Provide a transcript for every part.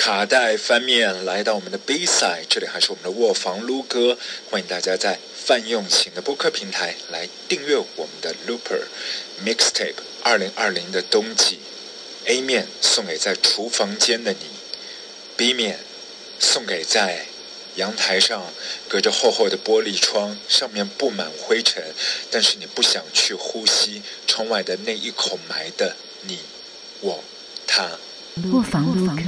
卡带翻面来到我们的 B side，这里还是我们的卧房撸歌，欢迎大家在泛用型的播客平台来订阅我们的 Looper Mixtape 二零二零的冬季 A 面送给在厨房间的你，B 面送给在阳台上隔着厚厚的玻璃窗，上面布满灰尘，但是你不想去呼吸窗外的那一口霾的你，我，他。卧房撸歌。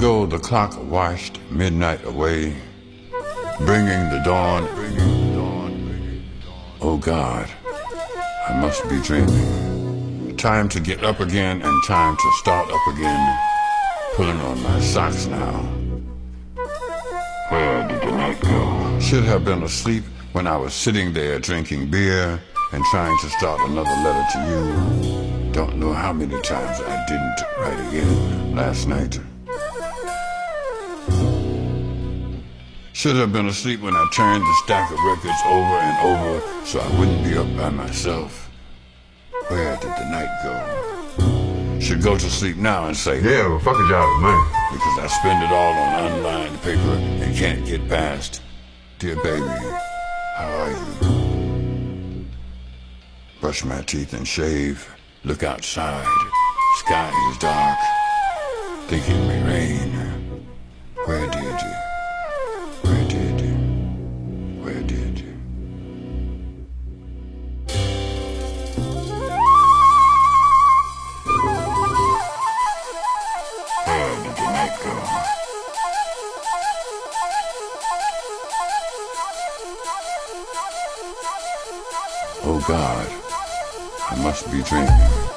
Ago the clock washed midnight away, bringing the dawn, Oh God, I must be dreaming. Time to get up again and time to start up again. Pulling on my socks now. Where did the night go? Should have been asleep when I was sitting there drinking beer and trying to start another letter to you. Don't know how many times I didn't write again last night. Should have been asleep when I turned the stack of records over and over so I wouldn't be up by myself. Where did the night go? Should go to sleep now and say, Yeah, well, fuck a job, man. Because I spend it all on unlined paper and can't get past. Dear baby, how are you? Brush my teeth and shave. Look outside. Sky is dark. Think it may rain. Where did you? Must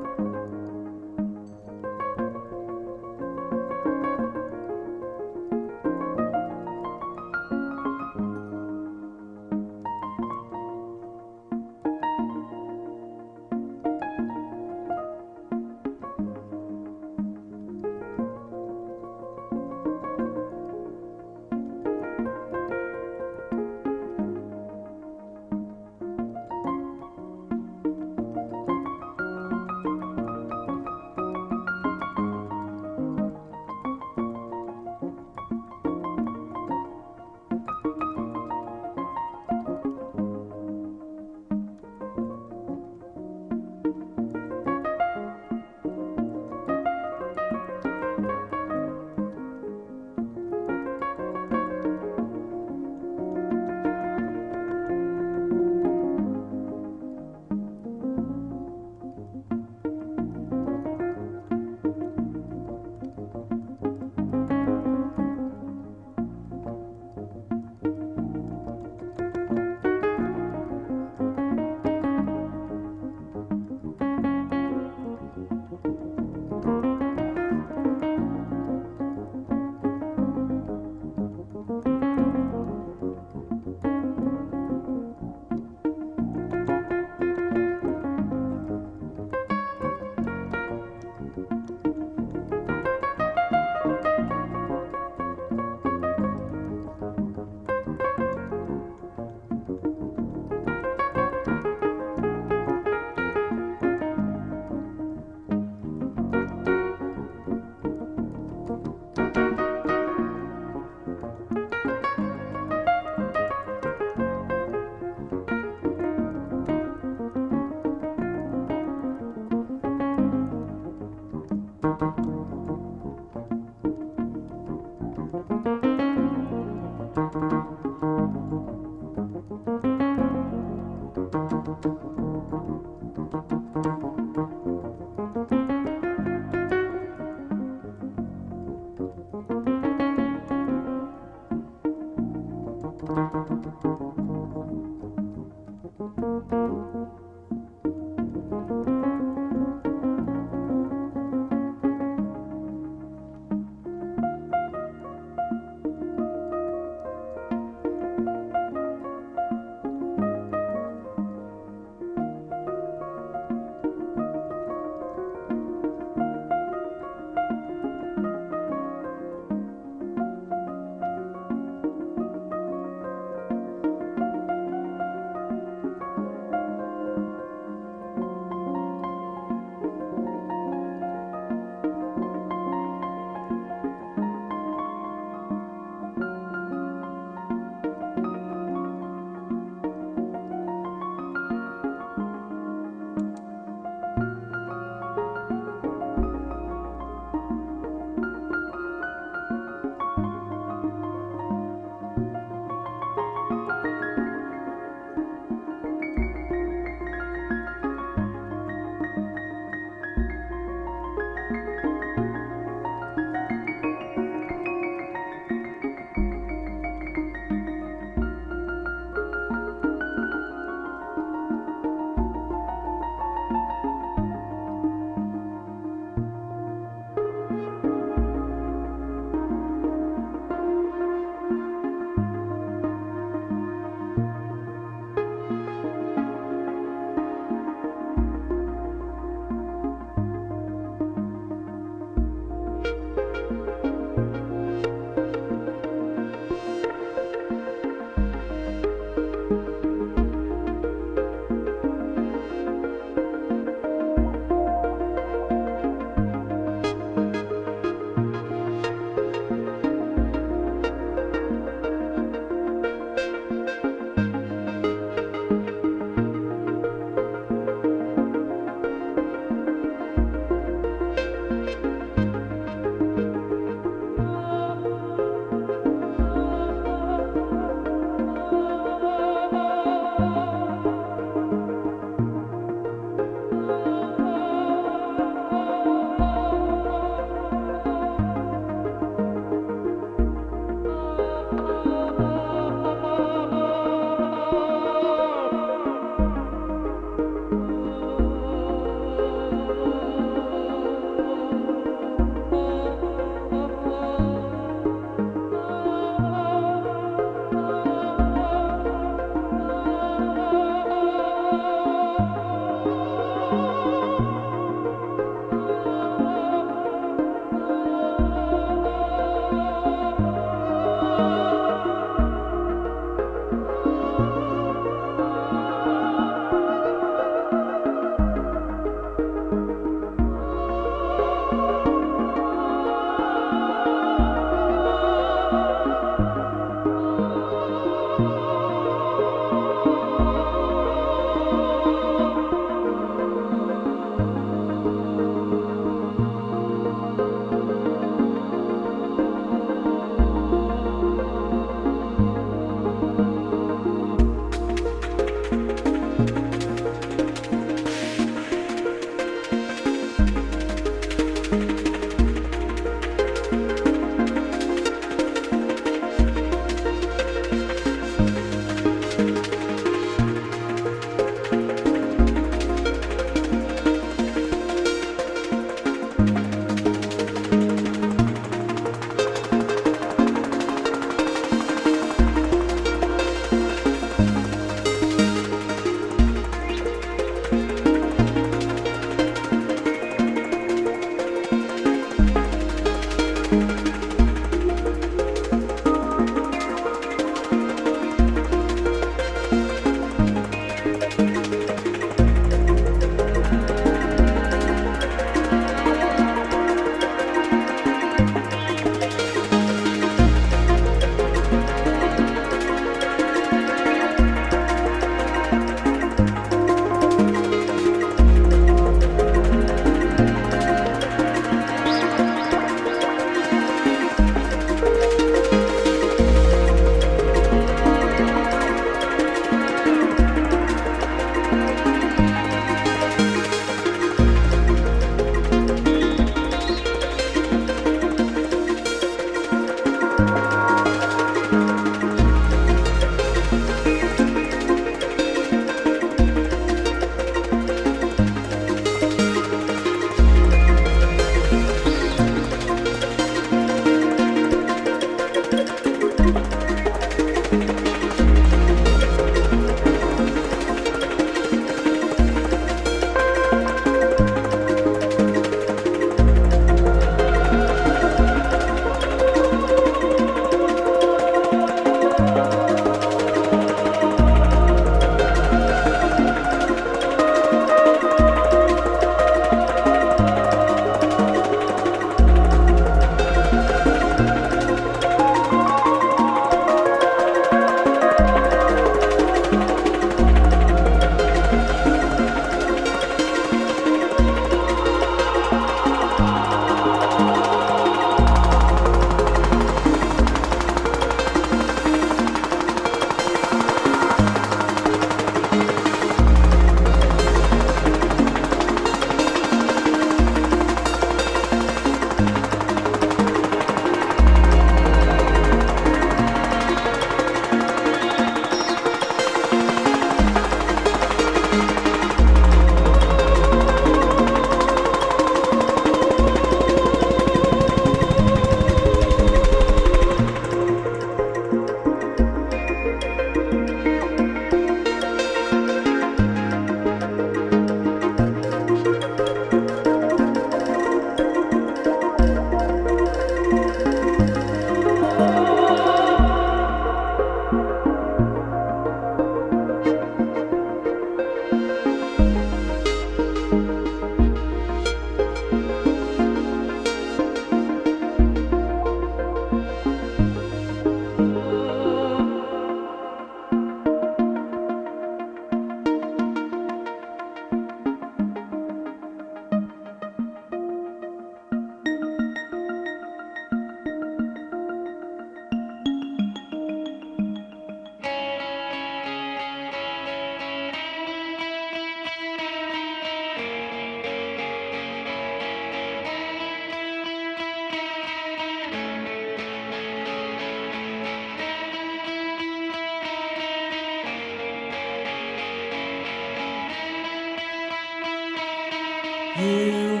You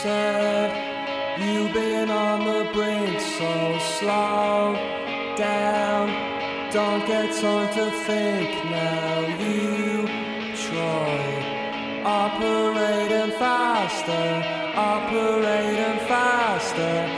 said you've been on the brink, so slow down. Don't get time to think now. You try operating faster, operating faster.